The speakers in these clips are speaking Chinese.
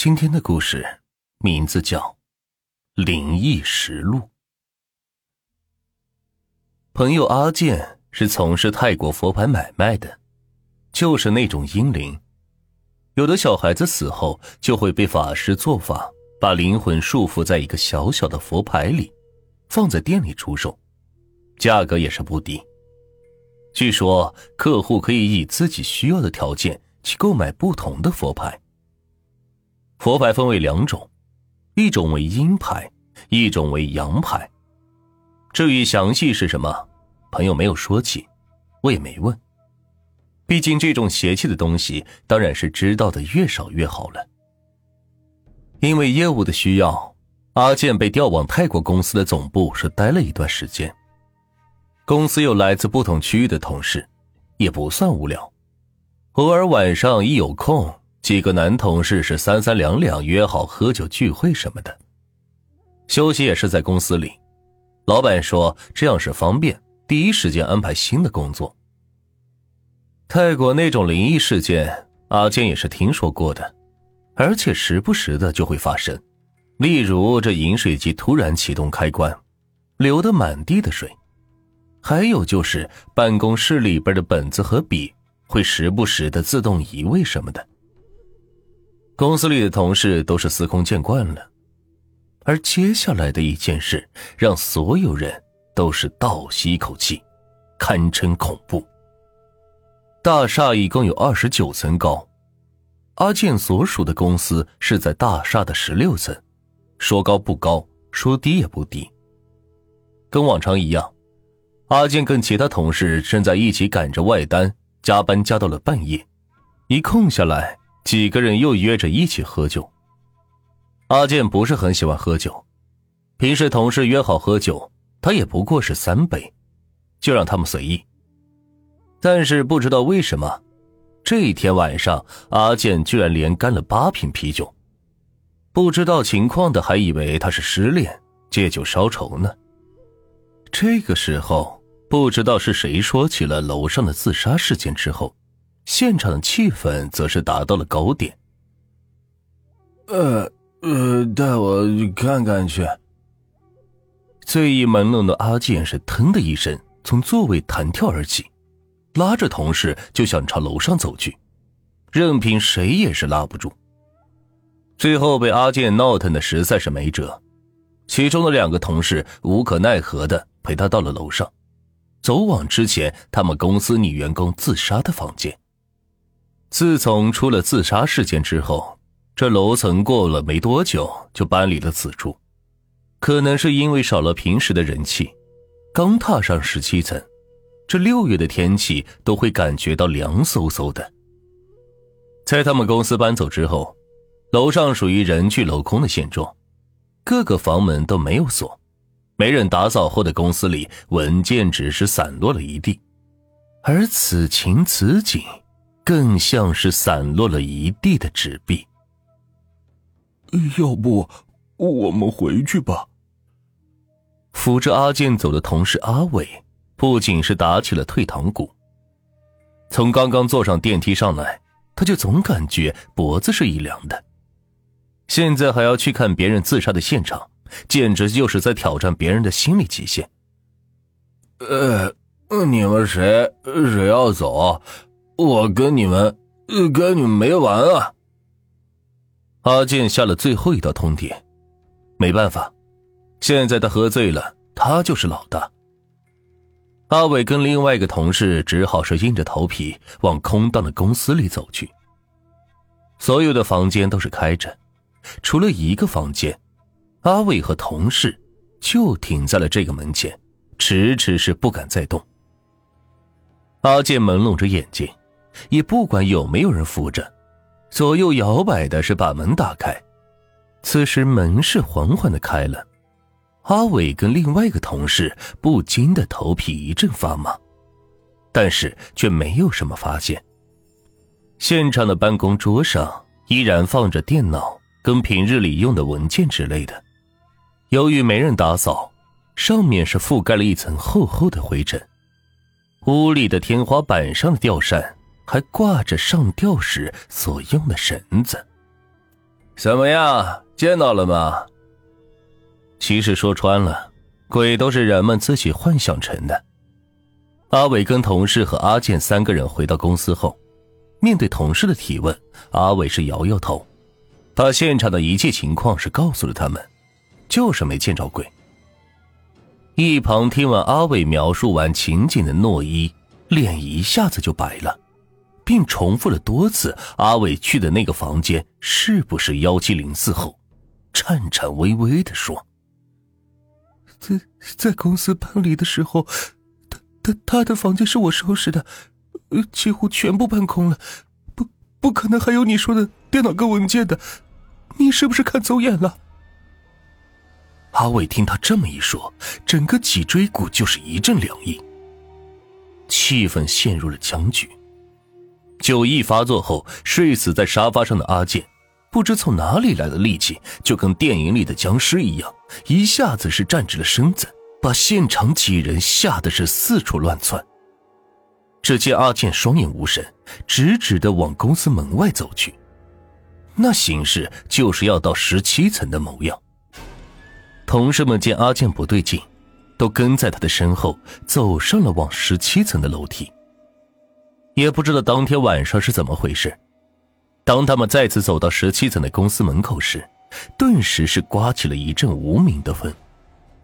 今天的故事名字叫《灵异实录》。朋友阿健是从事泰国佛牌买卖的，就是那种阴灵。有的小孩子死后就会被法师做法，把灵魂束缚在一个小小的佛牌里，放在店里出售，价格也是不低。据说客户可以以自己需要的条件去购买不同的佛牌。佛牌分为两种，一种为阴牌，一种为阳牌。至于详细是什么，朋友没有说起，我也没问。毕竟这种邪气的东西，当然是知道的越少越好了。因为业务的需要，阿健被调往泰国公司的总部是待了一段时间。公司有来自不同区域的同事，也不算无聊。偶尔晚上一有空。几个男同事是三三两两约好喝酒聚会什么的，休息也是在公司里。老板说这样是方便，第一时间安排新的工作。泰国那种灵异事件，阿健也是听说过的，而且时不时的就会发生。例如这饮水机突然启动开关，流的满地的水；还有就是办公室里边的本子和笔会时不时的自动移位什么的。公司里的同事都是司空见惯了，而接下来的一件事让所有人都是倒吸一口气，堪称恐怖。大厦一共有二十九层高，阿健所属的公司是在大厦的十六层，说高不高，说低也不低。跟往常一样，阿健跟其他同事正在一起赶着外单，加班加到了半夜，一空下来。几个人又约着一起喝酒。阿健不是很喜欢喝酒，平时同事约好喝酒，他也不过是三杯，就让他们随意。但是不知道为什么，这一天晚上阿健居然连干了八瓶啤酒。不知道情况的还以为他是失恋借酒消愁呢。这个时候，不知道是谁说起了楼上的自杀事件之后。现场的气氛则是达到了高点。呃呃，带我看看去。醉意朦胧的阿健是腾的一声从座位弹跳而起，拉着同事就想朝楼上走去，任凭谁也是拉不住。最后被阿健闹腾的实在是没辙，其中的两个同事无可奈何的陪他到了楼上，走往之前他们公司女员工自杀的房间。自从出了自杀事件之后，这楼层过了没多久就搬离了此处。可能是因为少了平时的人气，刚踏上十七层，这六月的天气都会感觉到凉飕飕的。在他们公司搬走之后，楼上属于人去楼空的现状，各个房门都没有锁，没人打扫后的公司里文件只是散落了一地，而此情此景。更像是散落了一地的纸币。要不我们回去吧。扶着阿健走的同事阿伟，不仅是打起了退堂鼓。从刚刚坐上电梯上来，他就总感觉脖子是一凉的。现在还要去看别人自杀的现场，简直就是在挑战别人的心理极限。呃，你们谁谁要走？我跟你们，跟你们没完啊！阿健下了最后一道通牒，没办法，现在他喝醉了，他就是老大。阿伟跟另外一个同事只好是硬着头皮往空荡的公司里走去。所有的房间都是开着，除了一个房间，阿伟和同事就停在了这个门前，迟迟是不敢再动。阿健朦胧着眼睛。也不管有没有人扶着，左右摇摆的是把门打开。此时门是缓缓的开了，阿伟跟另外一个同事不禁的头皮一阵发麻，但是却没有什么发现。现场的办公桌上依然放着电脑跟平日里用的文件之类的，由于没人打扫，上面是覆盖了一层厚厚的灰尘。屋里的天花板上的吊扇。还挂着上吊时所用的绳子，怎么样？见到了吗？其实说穿了，鬼都是人们自己幻想成的。阿伟跟同事和阿健三个人回到公司后，面对同事的提问，阿伟是摇摇头，把现场的一切情况是告诉了他们，就是没见着鬼。一旁听完阿伟描述完情景的诺伊，脸一下子就白了，并重复了多次阿伟去的那个房间是不是幺七零四后，颤颤巍巍的说：“在在公司搬离的时候。”他他他的房间是我收拾的，几乎全部搬空了，不，不可能还有你说的电脑跟文件的，你是不是看走眼了？阿伟听他这么一说，整个脊椎骨就是一阵凉意，气氛陷入了僵局。酒意发作后，睡死在沙发上的阿健，不知从哪里来的力气，就跟电影里的僵尸一样，一下子是站直了身子。把现场几人吓得是四处乱窜。只见阿健双眼无神，直直的往公司门外走去，那形势就是要到十七层的模样。同事们见阿健不对劲，都跟在他的身后走上了往十七层的楼梯。也不知道当天晚上是怎么回事，当他们再次走到十七层的公司门口时，顿时是刮起了一阵无名的风。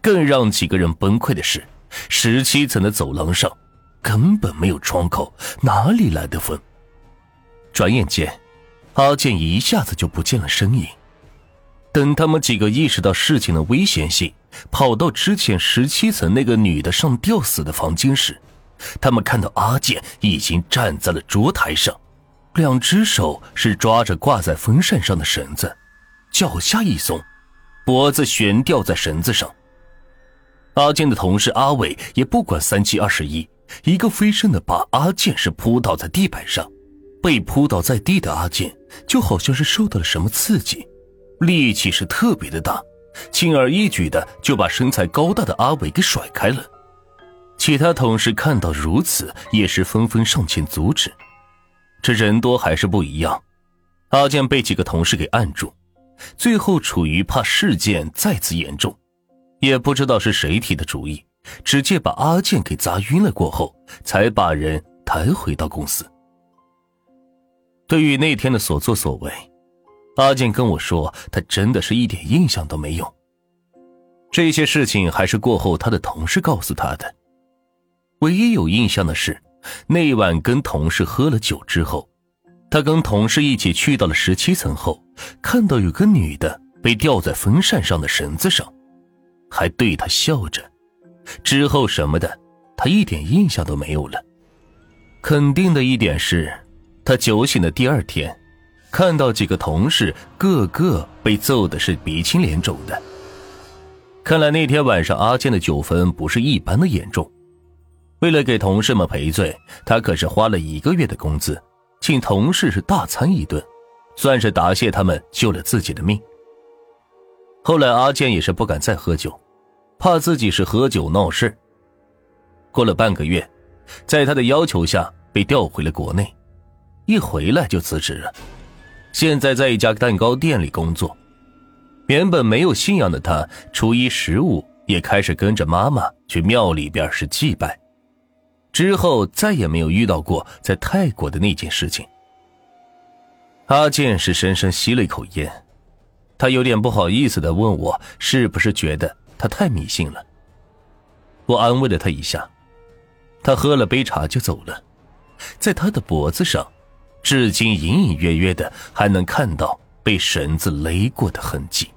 更让几个人崩溃的是，十七层的走廊上根本没有窗口，哪里来的风？转眼间，阿健一下子就不见了身影。等他们几个意识到事情的危险性，跑到之前十七层那个女的上吊死的房间时，他们看到阿健已经站在了桌台上，两只手是抓着挂在风扇上的绳子，脚下一松，脖子悬吊在绳子上。阿健的同事阿伟也不管三七二十一，一个飞身的把阿健是扑倒在地板上。被扑倒在地的阿健就好像是受到了什么刺激，力气是特别的大，轻而易举的就把身材高大的阿伟给甩开了。其他同事看到如此，也是纷纷上前阻止。这人多还是不一样，阿健被几个同事给按住，最后处于怕事件再次严重。也不知道是谁提的主意，直接把阿健给砸晕了。过后才把人抬回到公司。对于那天的所作所为，阿健跟我说，他真的是一点印象都没有。这些事情还是过后他的同事告诉他的。唯一有印象的是，那晚跟同事喝了酒之后，他跟同事一起去到了十七层后，看到有个女的被吊在风扇上的绳子上。还对他笑着，之后什么的，他一点印象都没有了。肯定的一点是，他酒醒的第二天，看到几个同事个个被揍的是鼻青脸肿的。看来那天晚上阿健的酒疯不是一般的严重。为了给同事们赔罪，他可是花了一个月的工资，请同事是大餐一顿，算是答谢他们救了自己的命。后来阿健也是不敢再喝酒。怕自己是喝酒闹事。过了半个月，在他的要求下被调回了国内，一回来就辞职了。现在在一家蛋糕店里工作。原本没有信仰的他，初一十五也开始跟着妈妈去庙里边是祭拜。之后再也没有遇到过在泰国的那件事情。阿健是深深吸了一口烟，他有点不好意思的问我，是不是觉得？他太迷信了，我安慰了他一下，他喝了杯茶就走了，在他的脖子上，至今隐隐约约的还能看到被绳子勒过的痕迹。